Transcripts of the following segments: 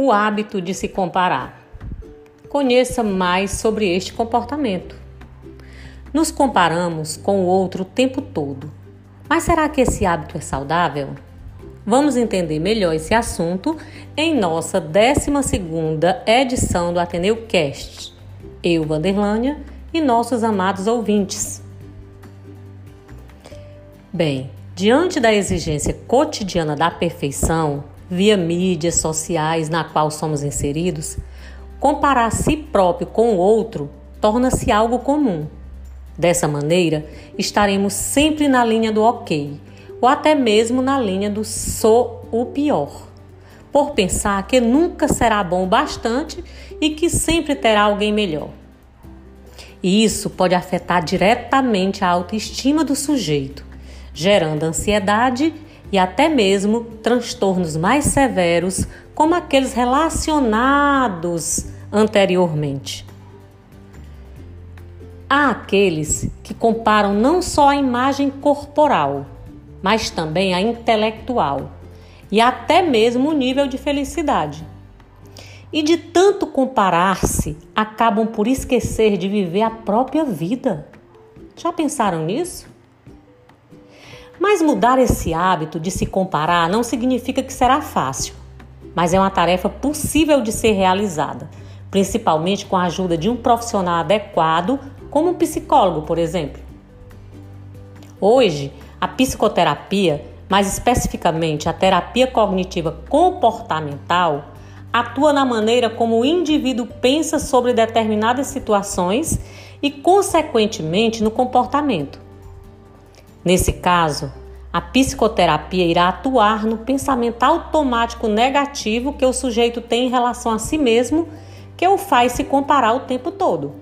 o hábito de se comparar. Conheça mais sobre este comportamento. Nos comparamos com o outro o tempo todo. Mas será que esse hábito é saudável? Vamos entender melhor esse assunto em nossa 12 edição do Ateneu Cast. Eu, Vanderlânia, e nossos amados ouvintes. Bem, diante da exigência cotidiana da perfeição, via mídias sociais na qual somos inseridos, comparar si próprio com o outro torna-se algo comum. Dessa maneira, estaremos sempre na linha do ok, ou até mesmo na linha do sou o pior, por pensar que nunca será bom o bastante e que sempre terá alguém melhor. E isso pode afetar diretamente a autoestima do sujeito, gerando ansiedade e até mesmo transtornos mais severos, como aqueles relacionados anteriormente. Há aqueles que comparam não só a imagem corporal, mas também a intelectual e até mesmo o nível de felicidade. E de tanto comparar-se, acabam por esquecer de viver a própria vida. Já pensaram nisso? Mas mudar esse hábito de se comparar não significa que será fácil, mas é uma tarefa possível de ser realizada, principalmente com a ajuda de um profissional adequado, como um psicólogo, por exemplo. Hoje, a psicoterapia, mais especificamente a terapia cognitiva comportamental, atua na maneira como o indivíduo pensa sobre determinadas situações e, consequentemente, no comportamento. Nesse caso, a psicoterapia irá atuar no pensamento automático negativo que o sujeito tem em relação a si mesmo, que o faz se comparar o tempo todo.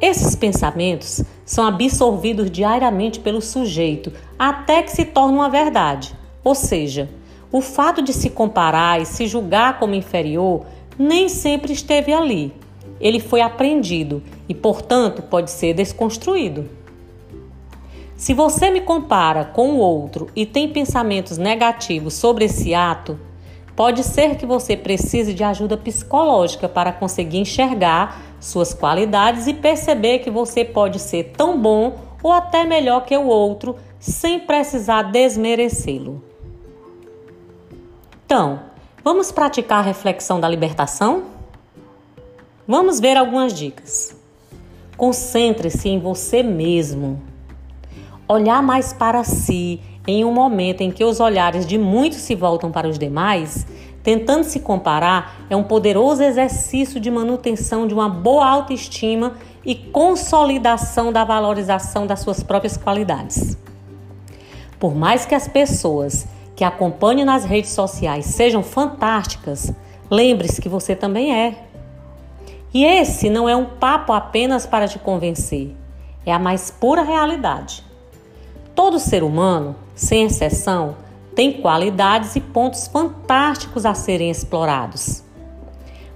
Esses pensamentos são absorvidos diariamente pelo sujeito até que se tornam uma verdade, ou seja, o fato de se comparar e se julgar como inferior nem sempre esteve ali. Ele foi aprendido e, portanto, pode ser desconstruído. Se você me compara com o outro e tem pensamentos negativos sobre esse ato, pode ser que você precise de ajuda psicológica para conseguir enxergar suas qualidades e perceber que você pode ser tão bom ou até melhor que o outro sem precisar desmerecê-lo. Então, vamos praticar a reflexão da libertação? Vamos ver algumas dicas. Concentre-se em você mesmo. Olhar mais para si em um momento em que os olhares de muitos se voltam para os demais, tentando se comparar, é um poderoso exercício de manutenção de uma boa autoestima e consolidação da valorização das suas próprias qualidades. Por mais que as pessoas que acompanhe nas redes sociais sejam fantásticas, lembre-se que você também é. E esse não é um papo apenas para te convencer, é a mais pura realidade. Todo ser humano, sem exceção, tem qualidades e pontos fantásticos a serem explorados.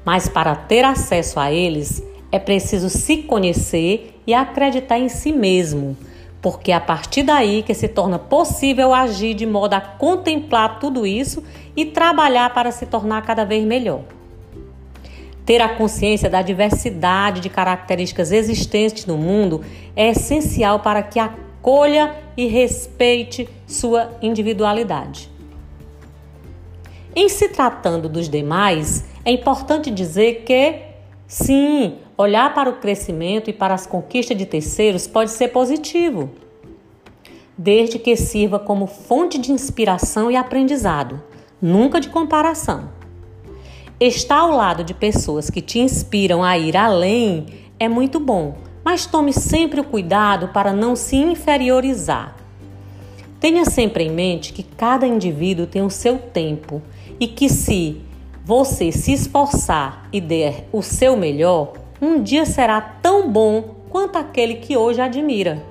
Mas para ter acesso a eles, é preciso se conhecer e acreditar em si mesmo porque é a partir daí que se torna possível agir de modo a contemplar tudo isso e trabalhar para se tornar cada vez melhor. Ter a consciência da diversidade de características existentes no mundo é essencial para que acolha e respeite sua individualidade. Em se tratando dos demais, é importante dizer que, sim, Olhar para o crescimento e para as conquistas de terceiros pode ser positivo, desde que sirva como fonte de inspiração e aprendizado, nunca de comparação. Estar ao lado de pessoas que te inspiram a ir além é muito bom, mas tome sempre o cuidado para não se inferiorizar. Tenha sempre em mente que cada indivíduo tem o seu tempo e que se você se esforçar e der o seu melhor, um dia será tão bom quanto aquele que hoje admira.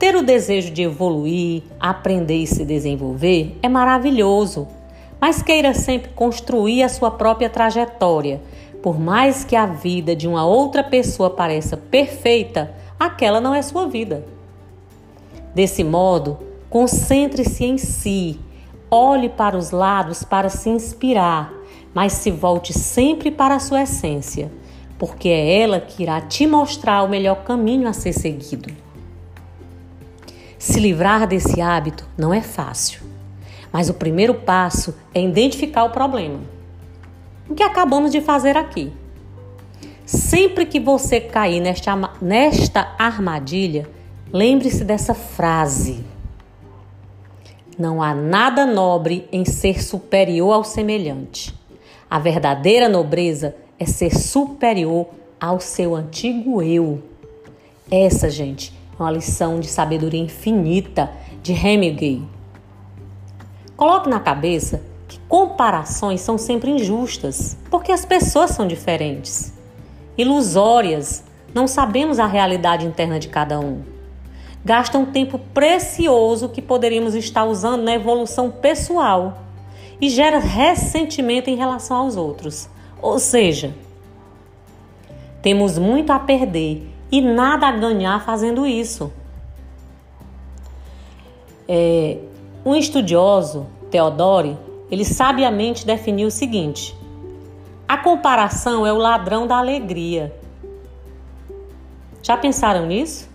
Ter o desejo de evoluir, aprender e se desenvolver é maravilhoso, mas queira sempre construir a sua própria trajetória. Por mais que a vida de uma outra pessoa pareça perfeita, aquela não é sua vida. Desse modo, concentre-se em si, olhe para os lados para se inspirar, mas se volte sempre para a sua essência, porque é ela que irá te mostrar o melhor caminho a ser seguido. Se livrar desse hábito não é fácil, mas o primeiro passo é identificar o problema. O que acabamos de fazer aqui? Sempre que você cair nesta, nesta armadilha, lembre-se dessa frase. Não há nada nobre em ser superior ao semelhante. A verdadeira nobreza é ser superior ao seu antigo eu. Essa, gente, uma lição de sabedoria infinita de Hemingway. Coloque na cabeça que comparações são sempre injustas, porque as pessoas são diferentes, ilusórias, não sabemos a realidade interna de cada um. Gastam tempo precioso que poderíamos estar usando na evolução pessoal e gera ressentimento em relação aos outros. Ou seja, temos muito a perder e nada a ganhar fazendo isso. É, um estudioso, Theodore, ele sabiamente definiu o seguinte: a comparação é o ladrão da alegria. Já pensaram nisso?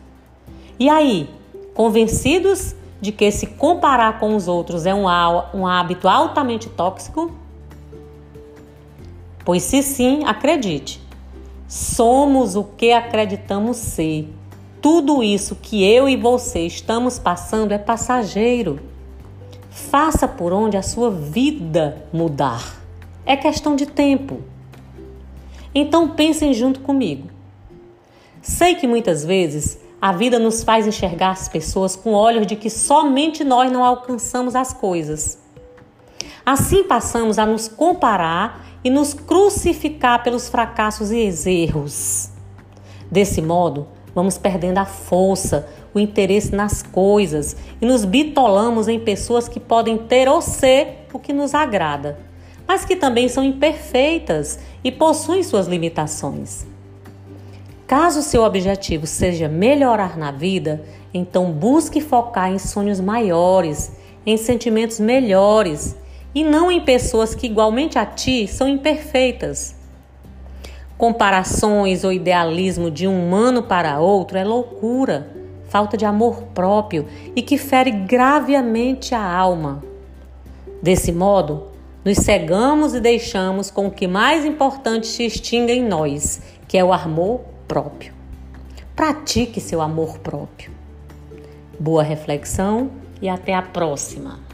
E aí, convencidos de que se comparar com os outros é um, hábito altamente tóxico? Pois se sim, acredite, Somos o que acreditamos ser. Tudo isso que eu e você estamos passando é passageiro. Faça por onde a sua vida mudar. É questão de tempo. Então pensem junto comigo. Sei que muitas vezes a vida nos faz enxergar as pessoas com olhos de que somente nós não alcançamos as coisas. Assim passamos a nos comparar e nos crucificar pelos fracassos e erros. Desse modo, vamos perdendo a força, o interesse nas coisas e nos bitolamos em pessoas que podem ter ou ser o que nos agrada, mas que também são imperfeitas e possuem suas limitações. Caso seu objetivo seja melhorar na vida, então busque focar em sonhos maiores, em sentimentos melhores e não em pessoas que, igualmente a ti, são imperfeitas. Comparações ou idealismo de um humano para outro é loucura, falta de amor próprio e que fere gravemente a alma. Desse modo, nos cegamos e deixamos com o que mais importante se extinga em nós, que é o amor próprio. Pratique seu amor próprio. Boa reflexão e até a próxima!